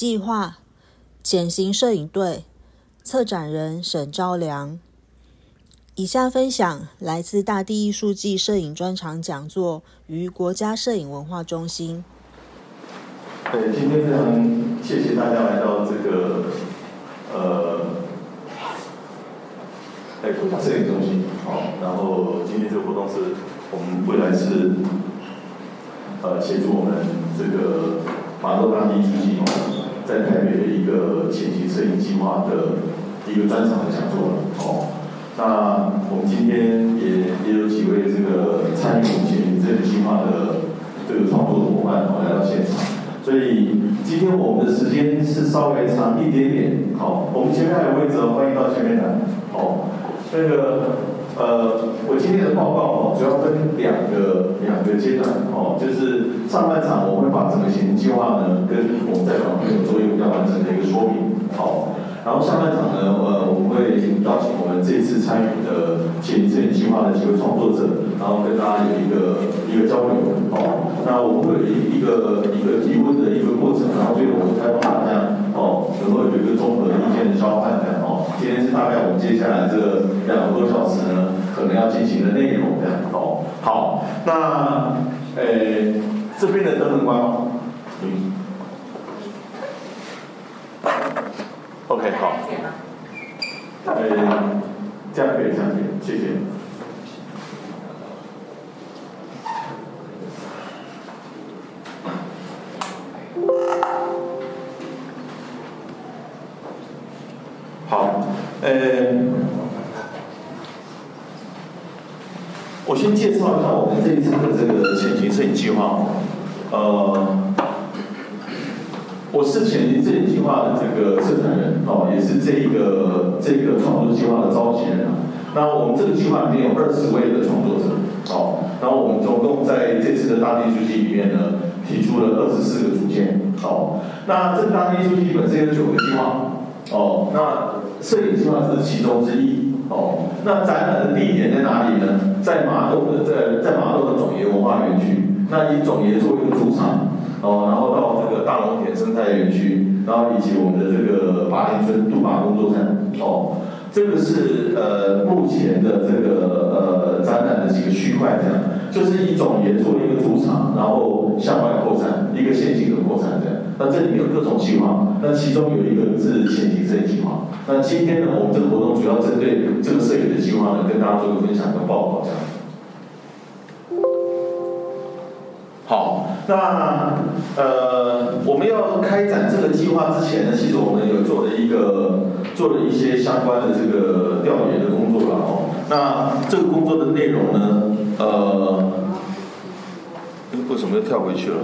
计划减刑摄影队策展人沈昭良。以下分享来自大地艺术季摄影专场讲座于国家摄影文化中心。对，今天非常谢谢大家来到这个呃，哎国家摄影中心。好，然后今天这个活动是我们未来是呃协助我们这个马路大地艺术季在台北的一个前行摄影计划的一个专场的讲座了。哦，那我们今天也也有几位这个参与我们前行摄影计划的这个创作的伙伴哦来到现场。所以今天我们的时间是稍微长一点点，好，我们前面还有位置，欢迎到前面来，好，那个呃，我今天的报告哦，主要分两个两个阶段，哦，就是上半场我会把整个行程计划呢，跟我们在场朋友做一个比较完整的一个说明，好，然后下半场呢，呃，我们会邀请我们这次参与的前摄影计划的几位创作者，然后跟大家有一个一个交流，好。那我们会有一一个一个提问的今天是大概我们接下来这两个多小时呢，可能要进行的内容这样哦。好，那呃这边的灯能关吗？嗯。OK 好。呃，这样可以，这样可以，谢谢。我先介绍一下我们这一次的这个潜行摄影计划。呃，我是潜行摄影计划的这个策展人，哦，也是这一个这个创作计划的召集人。那我们这个计划里面有二十位的创作者，哦，然后我们总共在这次的大地艺术季里面呢，提出了二十四个主件，好，那这个大地艺术季本身有九个计划。哦，那摄影计划是其中之一。哦，那展览的地点在哪里呢？在马东的在在马东的种爷文化园区。那以种爷做一个主场，哦，然后到这个大龙田生态园区，然后以及我们的这个八林村杜马工作站。哦，这个是呃目前的这个呃展览的几个区块，这样就是以种爷做一个主场，然后向外扩展一个线性的扩展这样。那这里面有各种计划，那其中有一个是前行摄影计划。那今天呢，我们这个活动主要针对这个摄影的计划呢，跟大家做个分享跟报告这样。好，那呃，我们要开展这个计划之前呢，其实我们有做了一个做了一些相关的这个调研的工作了哦。那这个工作的内容呢，呃，为什么又跳回去了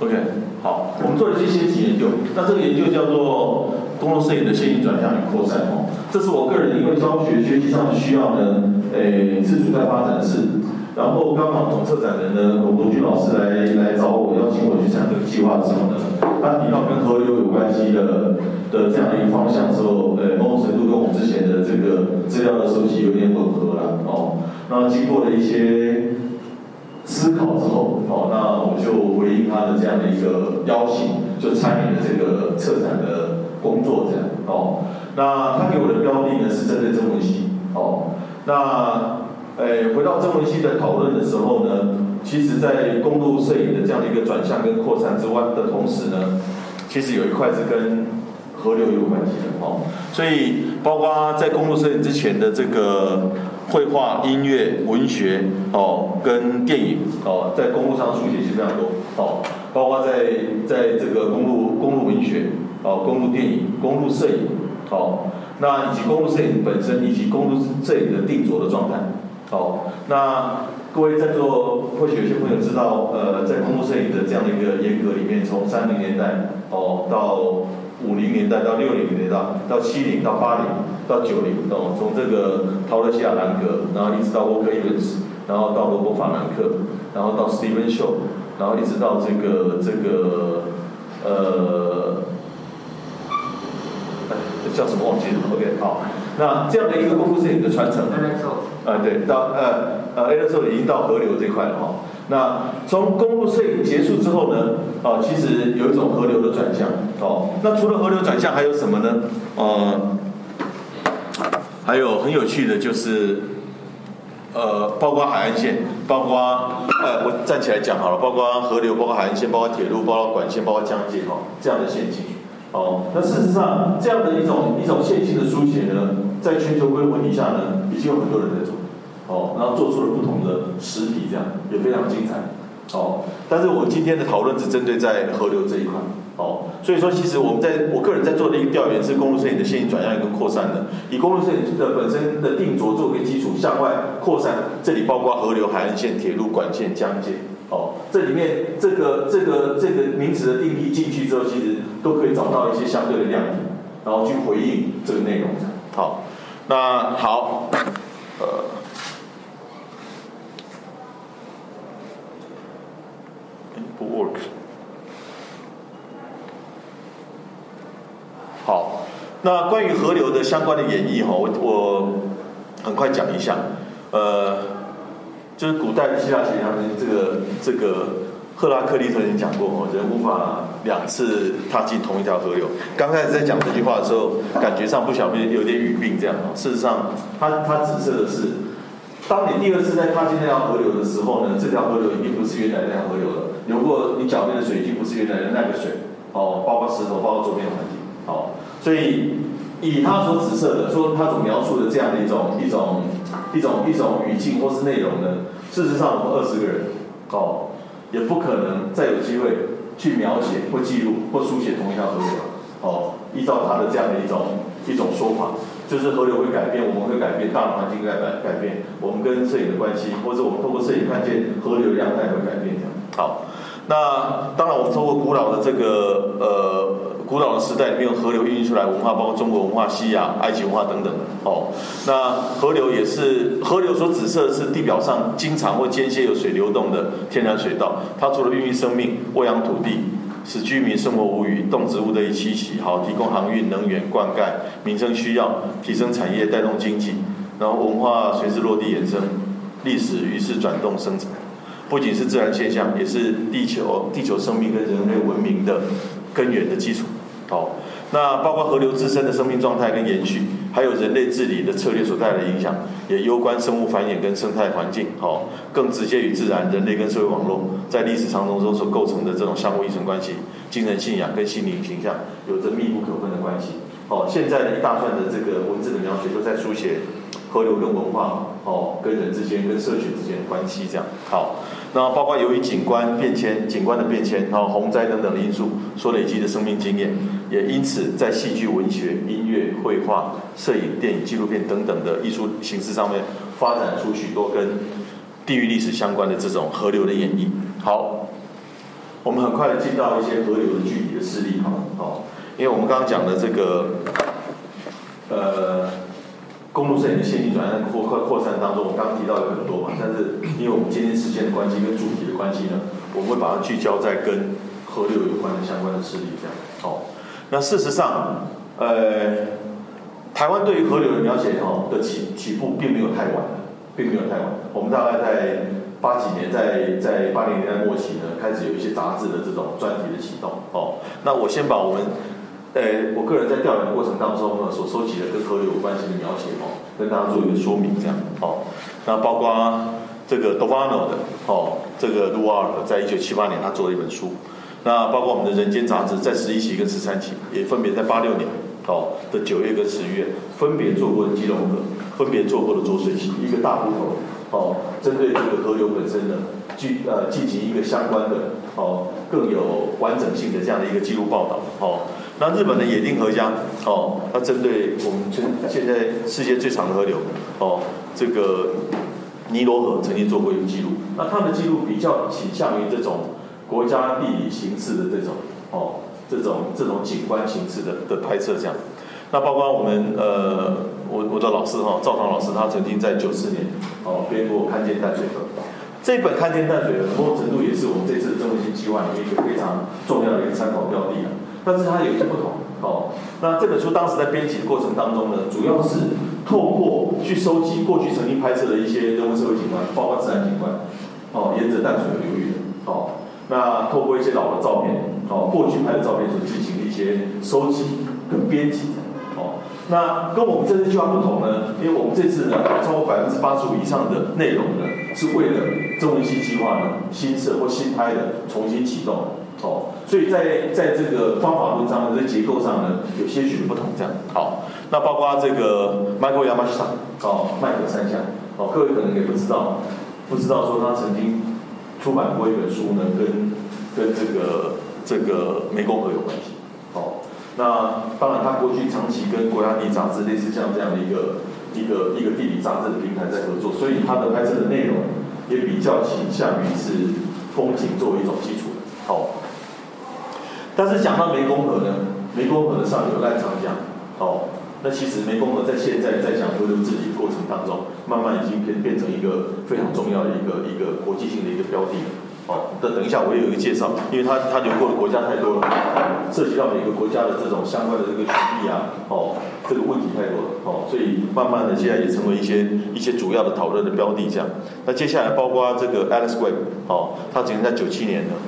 ？OK，好，我们做了一些先期研究。那这个研究叫做公路摄影的线性转向与扩散哦。这是我个人因为教学学习上的需要呢，诶，自主在发展的事。然后刚好总策展人呢，董卓军老师来来找我，邀请我去参加这个计划的时候呢，他提到跟河流有关系的的这样的一个方向之后，呃，某种程度跟我之前的这个资料的收集有点吻合了哦。那经过了一些。思考之后，哦，那我就回应他的这样的一个邀请，就参与了这个策展的工作，这样，哦，那他给我的标的呢是针对曾文熙，哦，那，诶，回到曾文熙的讨论的时候呢，其实在公路摄影的这样的一个转向跟扩散之外的同时呢，其实有一块是跟河流有关系的，哦，所以包括在公路摄影之前的这个。绘画、音乐、文学，哦，跟电影，哦，在公路上书写其实非常多，哦，包括在在这个公路公路文学，哦，公路电影、公路摄影，哦，那以及公路摄影本身，以及公路摄影的定着的状态，哦，那各位在座或许有些朋友知道，呃，在公路摄影的这样的一个严格里面，从三零年代，哦，到五零年代到六零年代到七零到八零到九零哦，从这个陶乐西亚兰格，然后一直到沃克伊文斯，然后到罗伯法兰克，然后到史蒂芬秀，然后一直到这个这个呃，哎，叫什么忘记了？OK，好，那这样的一个公路摄影的传承，啊对，到呃呃 A 的时候已经到河流这块了哈。那从公路摄影结束之后呢，啊，其实有一种河流的转向，哦。那除了河流转向还有什么呢？呃，还有很有趣的就是，呃，包括海岸线，包括呃，我站起来讲好了，包括河流，包括海岸线，包括铁路，包括管线，包括江界哈，这样的线性。哦，那事实上这样的一种一种线性的书写呢，在全球规模底下呢，已经有很多人在做。哦，然后做出了不同的实体，这样也非常精彩。哦，但是我今天的讨论只针对在河流这一块。哦，所以说其实我们在我个人在做的一个调研是公路摄影的线性转向跟扩散的，以公路摄影的本身的定着作为基础向外扩散，这里包括河流、海岸线、铁路、管线、江界。哦，这里面这个这个这个名词的定义进去之后，其实都可以找到一些相对的亮点，然后去回应这个内容。好，那好，呃。不 work。好，那关于河流的相关的演绎哈，我我很快讲一下。呃，就是古代希腊学家这个这个赫拉克利特已经讲过哦，人无法两次踏进同一条河流。刚开始在讲这句话的时候，感觉上不小心有点语病这样。事实上，他他指涉的是，当你第二次在踏进那条河流的时候呢，这条河流已经不是原来那条河流了。流过你脚边的水已经不是原来的那个水，哦，包括石头，包括周边环境，哦，所以以他所指涉的，说他所描述的这样的一种一种一种一种语境或是内容呢，事实上我们二十个人，哦，也不可能再有机会去描写或记录或书写同一条河流，哦，依照他的这样的一种一种说法。就是河流会改变，我们会改变，大环境在改改变，我们跟摄影的关系，或者我们透过摄影看见河流的样态会改变这样。好，那当然我们透过古老的这个呃古老的时代里面，河流孕育出来文化，包括中国文化、西亚、埃及文化等等。哦，那河流也是河流所指涉是地表上经常或间歇有水流动的天然水道，它除了孕育生命、喂养土地。使居民生活无虞，动植物得以栖息，好提供航运、能源、灌溉、民生需要，提升产业，带动经济，然后文化随之落地延伸，历史于是转动生产，不仅是自然现象，也是地球地球生命跟人类文明的根源的基础。好，那包括河流自身的生命状态跟延续，还有人类治理的策略所带来的影响，也攸关生物繁衍跟生态环境。好，更直接与自然、人类跟社会网络在历史长河中所构成的这种相互依存关系，精神信仰跟心灵形象有着密不可分的关系。好，现在的一大串的这个文字的描写都在书写河流跟文化，哦，跟人之间、跟社群之间的关系。这样，好。那包括由于景观变迁、景观的变迁，然后洪灾等等的因素所累积的生命经验，也因此在戏剧、文学、音乐、绘画、摄影、电影、纪录片等等的艺术形式上面，发展出许多跟地域历史相关的这种河流的演绎。好，我们很快的进到一些河流的具体的事例，好，好，因为我们刚刚讲的这个，呃。公路摄影的线性转向扩扩扩散当中，我刚刚提到有很多嘛，但是因为我们今天时间的关系跟主题的关系呢，我们会把它聚焦在跟河流有关的相关的事例这样。好，那事实上，呃，台湾对于河流的描写哦的起起步并没有太晚，并没有太晚。我们大概在八几年，在在八零年代末期呢，开始有一些杂志的这种专题的启动。哦，那我先把我们。呃，我个人在调研过程当中呢，所收集的跟河流有关系的描写哦，跟大家做一个说明，这样哦。那包括这个 Dovano 的哦，这个卢瓦尔在一九七八年他做了一本书。那包括我们的人间杂志在十一期跟十三期，也分别在八六年哦的九月跟十月，分别做过的基隆河，分别做过的浊水溪，一个大部头哦，针对这个河流本身的，进呃进行一个相关的哦更有完整性的这样的一个记录报道哦。那日本的野丁河江，哦，它针对我们现现在世界最长的河流，哦，这个尼罗河曾经做过一个记录。那它的记录比较倾向于这种国家地理形势的这种，哦，这种这种景观形式的的拍摄这样。那包括我们呃，我我的老师哈，赵唐老师，他曾经在九四年，哦，编过《看见淡水河》。这本《看见淡水河》某种程度也是我们这次的中文性计划里面一个非常重要的一个参考标的啊。但是它有一些不同哦。那这本书当时在编辑的过程当中呢，主要是透过去收集过去曾经拍摄的一些人文社会景观，包括自然景观，哦，沿着淡水流域的，哦，那透过一些老的照片，哦，过去拍的照片所进行的一些收集跟编辑。哦，那跟我们这次计划不同呢，因为我们这次呢，超过百分之八十五以上的内容呢，是为了中文系计划呢新设或新拍的重新启动。哦，所以在在这个方法论上呢，这结构上呢，有些许的不同。这样，好，那包括这个 Michael Yamashita，哦，麦克三项，哦，各位可能也不知道，不知道说他曾经出版过一本书呢，跟跟这个这个湄公河有关系。哦，那当然他过去长期跟国家地理杂志类似像这样的一个一个一个地理杂志的平台在合作，所以他的拍摄的内容也比较倾向于是风景作为一种基础。好。但是讲到湄公河呢，湄公河的上游赖长江，哦，那其实湄公河在现在在讲河流治理过程当中，慢慢已经变变成一个非常重要的一个一个国际性的一个标的，哦，那等一下我也有一个介绍，因为它它流过的国家太多了，涉及到每个国家的这种相关的这个权益啊，哦，这个问题太多了，哦，所以慢慢的现在也成为一些一些主要的讨论的标的这样。那接下来包括这个 Alex Webb，哦，他曾经在九七年的，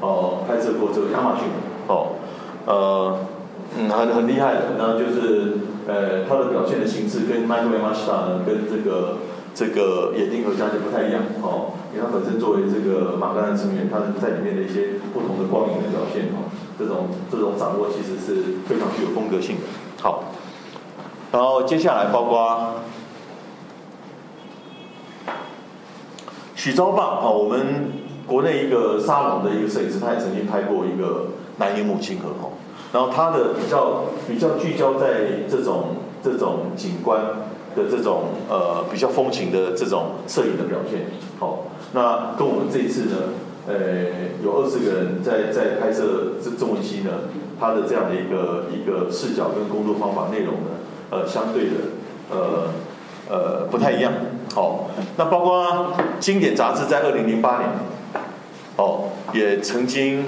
哦，拍摄过这个亚马逊。哦，呃，嗯，很很厉害的，那就是呃，他的表现的形式跟 Michael m a s t a，跟这个这个野丁和家就不太一样，哦，因为他本身作为这个马格兰成员，他在里面的一些不同的光影的表现，哦，这种这种掌握其实是非常具有风格性的。好，然后接下来包括许昭棒啊，我们国内一个沙龙的一个摄影师，他也曾经拍过一个。南音母亲河吼，然后它的比较比较聚焦在这种这种景观的这种呃比较风情的这种摄影的表现，好，那跟我们这一次呢，呃有二十个人在在拍摄这中文系呢，它的这样的一个一个视角跟工作方法内容呢，呃相对的呃呃不太一样，好，那包括经典杂志在二零零八年，哦也曾经。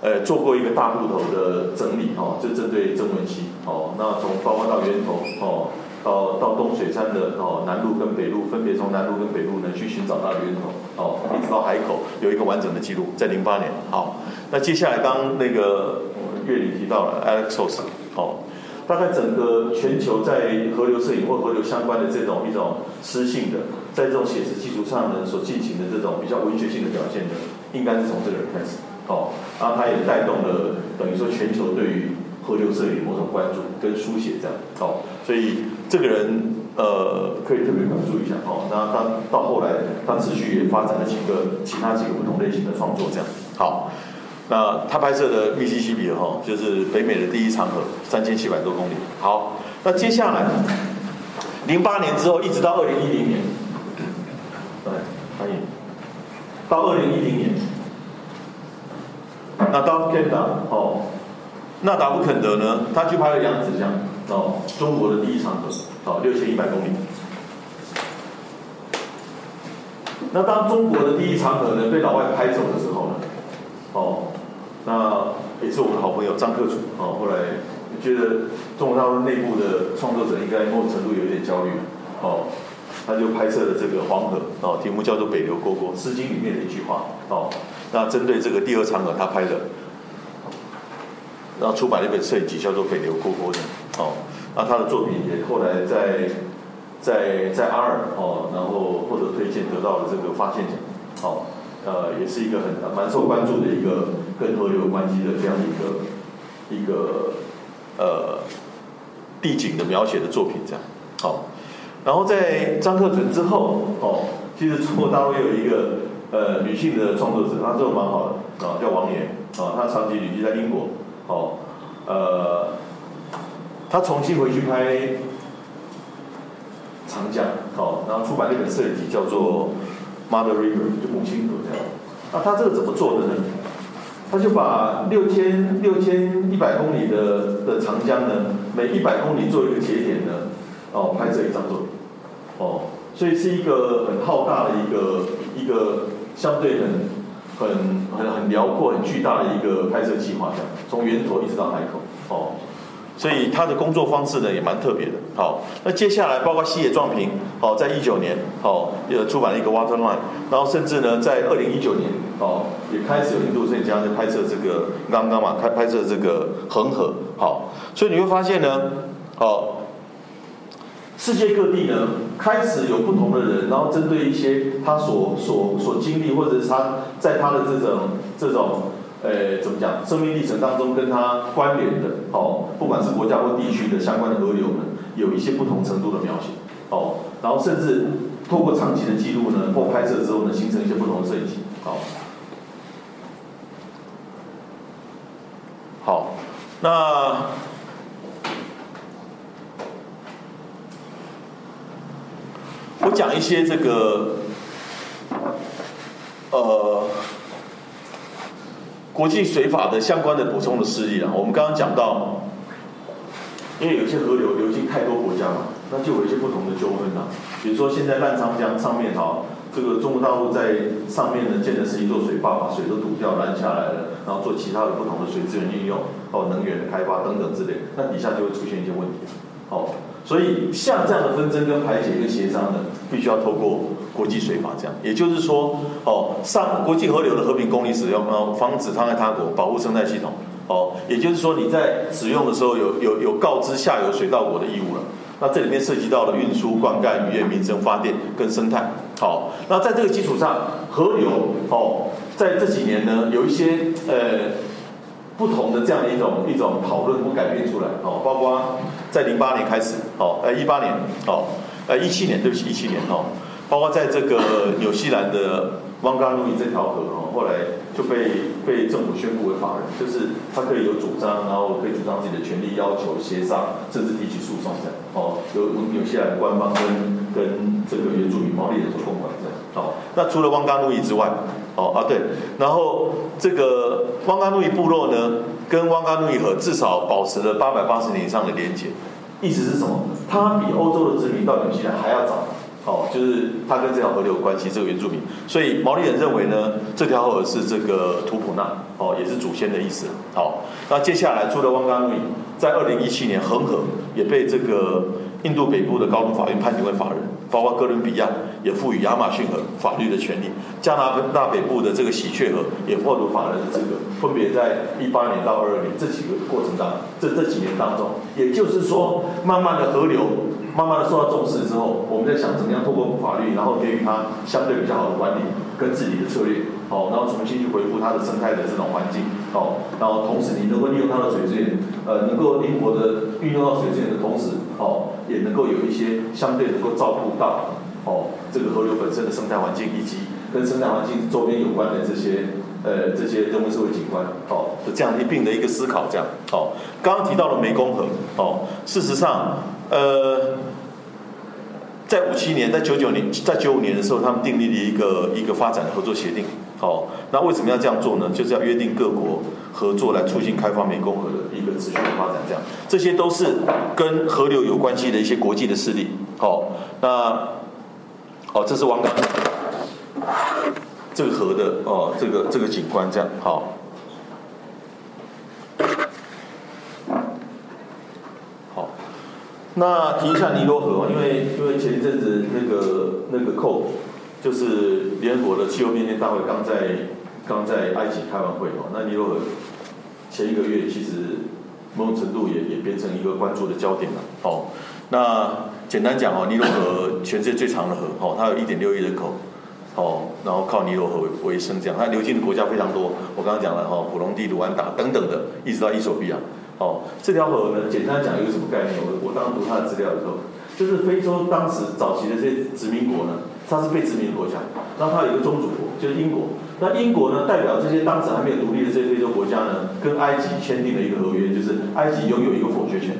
呃，做过一个大部头的整理哈，就针对曾文溪哦，那从包括到源头哦，到到东水山的哦南路跟北路，分别从南路跟北路呢去寻找到源头哦，一直到海口有一个完整的记录，在零八年好，那接下来刚那个月里提到了 Alexos 哦，大概整个全球在河流摄影或河流相关的这种一种诗性的，在这种写实基础上呢所进行的这种比较文学性的表现呢，应该是从这个人开始。哦，然后他也带动了等于说全球对于河流摄影某种关注跟书写这样，哦，所以这个人呃可以特别关注一下哦。那他到后来他持续也发展了几个其他几个不同类型的创作这样。好，那他拍摄的密西西比哈就是北美的第一长河，三千七百多公里。好，那接下来零八年之后一直到二零一零年，来欢迎到二零一零年。那到肯达哦，那达夫肯德呢？他去拍了扬子江哦，中国的第一长河哦，六千一百公里。那当中国的第一长河呢被老外拍走的时候呢，哦，那也是我们的好朋友张克楚哦，后来觉得中国大陆内部的创作者应该某种程度有一点焦虑哦，他就拍摄了这个黄河哦，题目叫做“北流沟沟”，《诗经》里面的一句话哦。那针对这个第二场合，他拍的，然后出版了一本摄影集，叫做《北流沟沟》的哦。那他的作品也后来在在在阿尔哦，然后获得推荐，得到了这个发现奖哦。呃，也是一个很蛮受关注的一个跟河流有关系的这样的一个一个呃地景的描写的作品这样。好，然后在张克准之后哦，其实中国大陆有一个。呃，女性的创作者，她做的蛮好的啊，叫王岩啊，她长期旅居在英国，哦，呃，她重新回去拍长江，哦，然后出版了一本摄影集，叫做《Mother River》，就母亲河这样。那她这个怎么做的呢？她就把六千六千一百公里的的长江呢，每一百公里做一个节点呢，哦，拍摄一张作品，哦，所以是一个很浩大的一个一个。相对很很很很辽阔、很巨大的一个拍摄计划，这样从源头一直到海口，哦，所以他的工作方式呢也蛮特别的。好，那接下来包括西野壮平，好，在一九年，好，也出版了一个 Waterline，然后甚至呢在二零一九年，哦，也开始有印度摄影家在拍摄这个刚刚嘛，开拍摄这个恒河，好，所以你会发现呢，哦。世界各地呢，开始有不同的人，然后针对一些他所所所经历，或者是他在他的这种这种，呃，怎么讲，生命历程当中跟他关联的，哦，不管是国家或地区的相关的河流呢，有一些不同程度的描写，哦，然后甚至透过长期的记录呢，或拍摄之后呢，形成一些不同的摄影集，好，好，那。我讲一些这个，呃，国际水法的相关的补充的事例啊。我们刚刚讲到，因为有些河流流经太多国家嘛，那就有一些不同的纠纷啊。比如说现在澜沧江上面哈，这个中国大陆在上面呢建的是一座水坝，把水都堵掉拦下来了，然后做其他的不同的水资源运用，哦，能源的开发等等之类，那底下就会出现一些问题，好。所以，像这样的纷争跟排解跟协商呢，必须要透过国际水法这样。也就是说，哦，上国际河流的和平公理使用，哦，防止伤害他国，保护生态系统，哦，也就是说你在使用的时候有有有告知下游水稻国的义务了。那这里面涉及到了运输、灌溉、渔业、民生、发电跟生态。好，那在这个基础上，河流，哦，在这几年呢，有一些呃。不同的这样的一种一种讨论或改变出来，哦，包括在零八年开始，哦，呃，一八年，哦，呃，一七年，对不起，一七年，哦，包括在这个纽西兰的汪加路易这条河，哦，后来就被被政府宣布为法人，就是他可以有主张，然后可以主张自己的权利，要求协商，甚至提起诉讼这样，哦，由纽西兰官方跟跟这个原住民毛利人所共管这样，好，那除了汪加路易之外。哦啊对，然后这个汪嘎努伊部落呢，跟汪嘎努伊河至少保持了八百八十年以上的连结，意思是什么？它比欧洲的殖民到纽西兰还要早，哦，就是它跟这条河流有关系，这个原住民。所以毛利人认为呢，这条河是这个图普纳，哦，也是祖先的意思。好，那接下来除了汪嘎努伊，在二零一七年恒河也被这个印度北部的高等法院判定为法人。包括哥伦比亚也赋予亚马逊河法律的权利，加拿大北部的这个喜鹊河也获得法人的资格，分别在一八年到二二年这几个过程当中，这这几年当中，也就是说，慢慢的河流慢慢的受到重视之后，我们在想怎么样透过法律，然后给予它相对比较好的管理跟治理的策略，好，然后重新去恢复它的生态的这种环境，好，然后同时你能够利用它的水资源，呃，能够灵活的运用到水资源的同时，好。也能够有一些相对能够照顾到哦，这个河流本身的生态环境，以及跟生态环境周边有关的这些呃这些人文社会景观，哦，这样一并的一个思考，这样，哦，刚刚提到了湄公河，哦，事实上，呃，在五七年，在九九年，在九五年的时候，他们订立了一个一个发展合作协定。好，那为什么要这样做呢？就是要约定各国合作来促进开发湄公河的一个持续的发展，这样，这些都是跟河流有关系的一些国际的势力。好，那，哦，这是王港这个河的哦，这个这个景观这样，好，好，那提一下尼罗河，因为因为前一阵子那个那个扣。就是联合国的气候变迁大会刚在刚在埃及开完会哦，那尼罗河前一个月其实某种程度也也变成一个关注的焦点了哦。那简单讲哦，尼罗河全世界最长的河哦，它有一点六亿人口哦，然后靠尼罗河为生这样，它流经的国家非常多。我刚刚讲了哦，普隆蒂、卢安达等等的，一直到伊索比亚哦。这条河呢，简单讲有什么概念？我我当读它的资料的时候，就是非洲当时早期的这些殖民国呢。它是被殖民的国家，然后它有一个宗主国，就是英国。那英国呢，代表这些当时还没有独立的这些非洲国家呢，跟埃及签订了一个合约，就是埃及拥有一个否决权。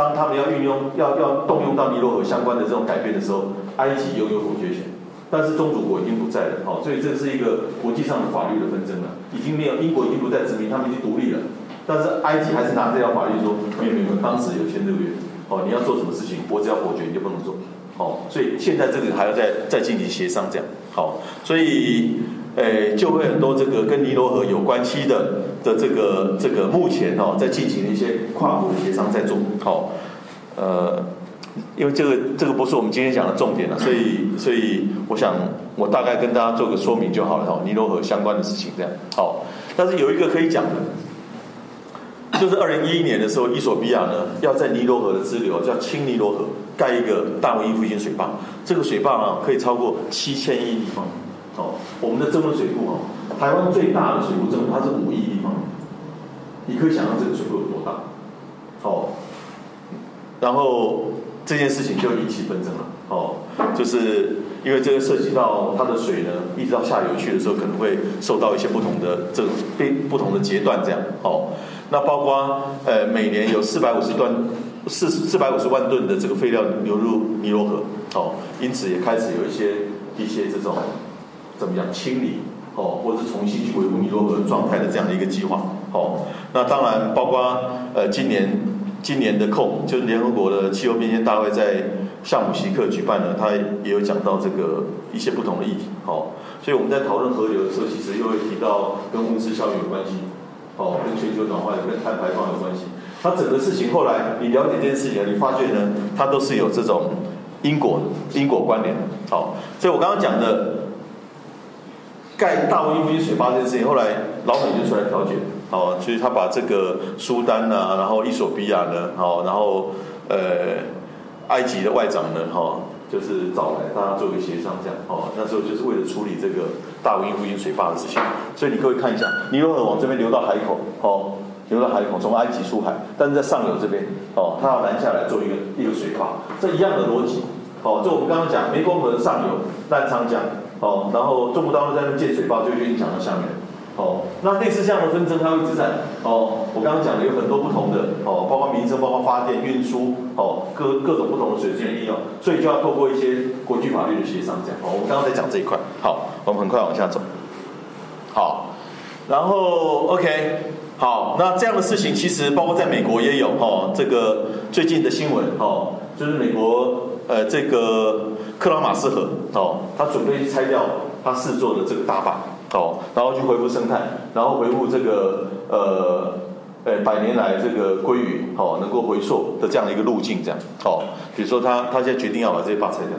当他们要运用、要要动用到尼罗河相关的这种改变的时候，埃及拥有否决权。但是宗主国已经不在了，好，所以这是一个国际上的法律的纷争了。已经没有英国已经不再殖民，他们已经独立了。但是埃及还是拿这条法律说，没有没有，当时有签这个约，哦，你要做什么事情，我只要否决你就不能做。哦，所以现在这个还要再再进行协商，这样好。所以诶，就会很多这个跟尼罗河有关系的的这个这个目前哦，在进行一些跨国的协商在做，好，呃，因为这个这个不是我们今天讲的重点了，所以所以我想我大概跟大家做个说明就好了哈，尼罗河相关的事情这样，好，但是有一个可以讲的。就是二零一一年的时候，伊索比亚呢要在尼罗河的支流叫青尼罗河盖一个大文艺复兴水坝，这个水坝啊可以超过七千亿立方。哦，我们的增温水库哦，台湾最大的水库增温它是五亿立方米，你可以想象这个水库有多大。哦，然后这件事情就引起纷争了。哦，就是因为这个涉及到它的水呢，一直到下游去的时候，可能会受到一些不同的这种被不同的阶段这样。哦。那包括呃每年有四百五十吨四四百五十万吨的这个废料流入尼罗河，哦，因此也开始有一些一些这种怎么样清理哦，或者是重新去维护尼罗河状态的这样的一个计划，哦，那当然包括呃今年今年的 COP 就是联合国的气候变迁大会在夏姆西克举办了，他也有讲到这个一些不同的议题，哦，所以我们在讨论河流的时候，其实又会提到跟温室效应有关系。哦，跟全球暖化、跟碳排放有关系。它整个事情后来你了解这件事情，你发觉呢，它都是有这种因果因果关联。好，所以我刚刚讲的盖大温复兴水坝这件事情，后来老美就出来调解。哦，所以他把这个苏丹呐，然后伊索比亚呢，好，然后呃埃及的外长呢，哈。就是找来大家做一个协商，这样哦。那时候就是为了处理这个大文艺复兴水坝的事情，所以你各位看一下，尼罗河往这边流到海口，哦，流到海口，从埃及出海，但是在上游这边，哦，它要拦下来做一个一个水坝，这一样的逻辑，哦，就我们刚刚讲，湄公河的上游澜沧江，哦，然后中国大陆在那建水坝，就影响到下面。哦，那类似这样的纷争，它会一直在哦。我刚刚讲的有很多不同的哦，包括民生、包括发电、运输哦，各各种不同的水资源应用，所以就要透过一些国际法律的协商这样。哦，我们刚刚在讲这一块。好，我们很快往下走。好，然后 OK，好，那这样的事情其实包括在美国也有哦。这个最近的新闻哦，就是美国呃这个克拉马斯河哦，他准备去拆掉他试做的这个大坝。哦，然后去恢复生态，然后恢复这个呃，呃百年来这个鲑鱼哦能够回溯的这样的一个路径，这样哦，比如说他他现在决定要把这些坝拆掉，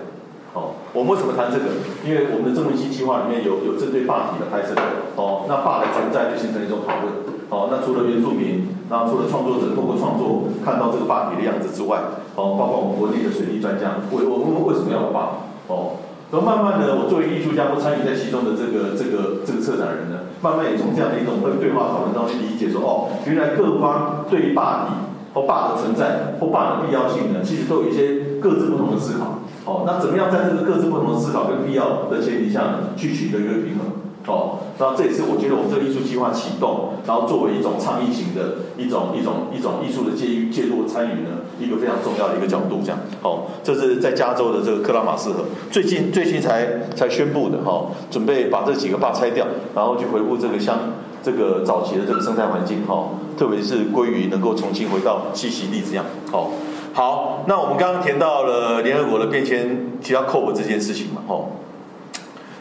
哦，我们为什么谈这个？因为我们的郑文熙计划里面有有针对坝体的拍摄，哦，那坝的存在就形成一种讨论，哦，那除了原住民，那除了创作者通过创作看到这个坝体的样子之外，哦，包括我们国内的水利专家，为我们为什么要坝？哦。然后慢慢的，我作为艺术家或参与在其中的这个这个这个策展人呢，慢慢也从这样的一种对话讨论当中理解说，哦，原来各方对坝体或坝的存在或坝的必要性呢，其实都有一些各自不同的思考。哦，那怎么样在这个各自不同的思考跟必要的前提下呢，去取得一个平衡？哦，那这也是我觉得我们这个艺术计划启动，然后作为一种倡议型的一种一种一种艺术的介入介入参与呢，一个非常重要的一个角度，这样。哦，这是在加州的这个克拉马斯河，最近最近才才宣布的，哈，准备把这几个坝拆掉，然后去回复这个乡这个早期的这个生态环境，哈，特别是鲑鱼能够重新回到栖息地这样。好，好，那我们刚刚填到了联合国的变迁，提到 COP 这件事情嘛，哈，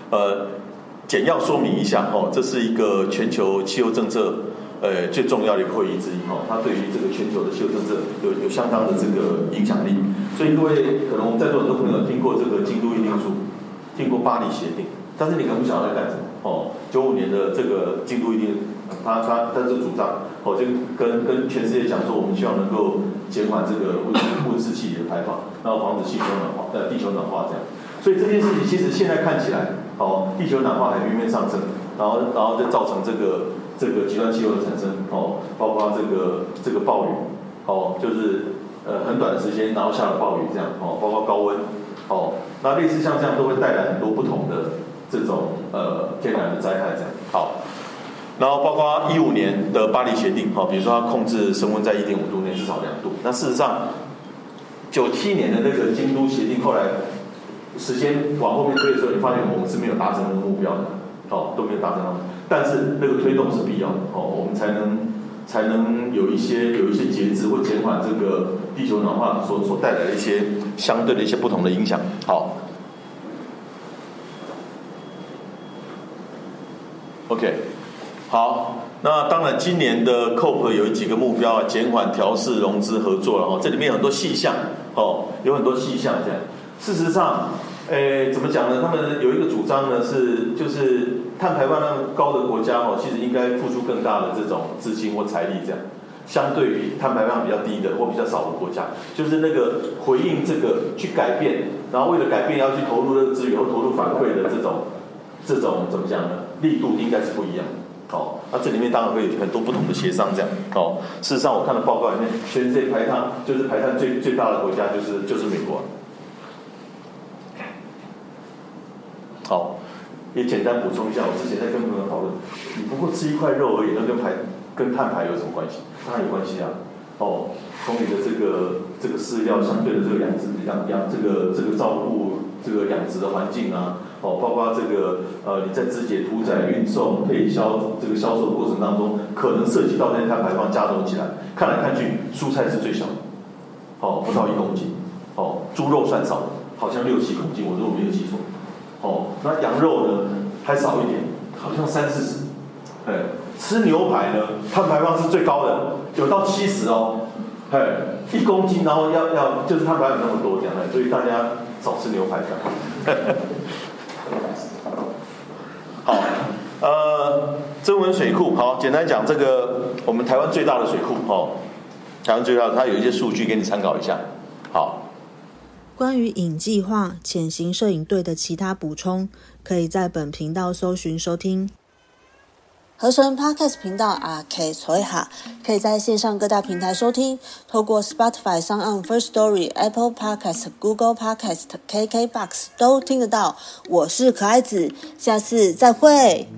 呃。简要说明一下哈，这是一个全球气候政策呃最重要的一个会议之一哈，它对于这个全球的气候政策有有相当的这个影响力。所以各位可能我们在座很多朋友听过这个京都议定书，听过巴黎协定，但是你可能不晓得在干什么哦。九五年的这个京都议定，他他他是主张哦，就跟跟全世界讲说，我们希望能够减缓这个温温室气体的排放，然后防止气候暖化呃地球暖化这样。所以这件事情其实现在看起来。哦，地球暖化海平面上升，然后然后再造成这个这个极端气候的产生，哦，包括这个这个暴雨，哦，就是呃很短的时间然后下了暴雨这样，哦，包括高温，哦，那类似像这样都会带来很多不同的这种呃天然的灾害这样，好，然后包括一五年的巴黎协定，哦，比如说它控制升温在一点五度内至少两度，那事实上九七年的那个京都协定后来。时间往后面推的时候，你发现我们是没有达成那个目标的，哦，都没有达成到。但是那个推动是必要的，哦，我们才能才能有一些有一些节制或减缓这个地球暖化所所带来的一些相对的一些不同的影响。好，OK，好，那当然今年的 COP 有几个目标啊，减缓、调试、融资、合作了哈，这里面有很多细项哦，有很多细项这样。事实上，诶，怎么讲呢？他们有一个主张呢，是就是碳排放量高的国家哦，其实应该付出更大的这种资金或财力这样。相对于碳排放比较低的或比较少的国家，就是那个回应这个去改变，然后为了改变要去投入的资源或投入反馈的这种这种怎么讲呢？力度应该是不一样。哦，那这里面当然会有很多不同的协商这样。哦，事实上我看的报告里面，全世界排碳就是排碳最最大的国家就是就是美国。好，也简单补充一下，我之前在跟朋友讨论，你不过吃一块肉而已，那跟排跟碳排有什么关系？当然有关系啊！哦，从你的这个这个饲料相对的这个养殖养养这个这个照顾这个养殖的环境啊，哦，包括这个呃你在肢解、屠宰、运送、配销这个销售的过程当中，可能涉及到那些碳排放加总起来，看来看去，蔬菜是最小的，哦，不到一公斤，哦，猪肉算少的，好像六七公斤，我如果没有记错，哦，那羊肉呢还少一点，好像三四十，哎。吃牛排呢，碳排放是最高的，有到七十哦，嘿，一公斤，然后要要就是碳排放那么多这样，所以大家少吃牛排。好，呃，增文水库，好，简单讲这个我们台湾最大的水库，哦，台湾最大的，它有一些数据给你参考一下。关于影计划潜行摄影队的其他补充，可以在本频道搜寻收听。合成 Podcast 频道啊，K 崔哈，可以在线上各大平台收听，透过 Spotify、s o n First Story、Apple Podcast、Google Podcast、KKBox 都听得到。我是可爱子，下次再会。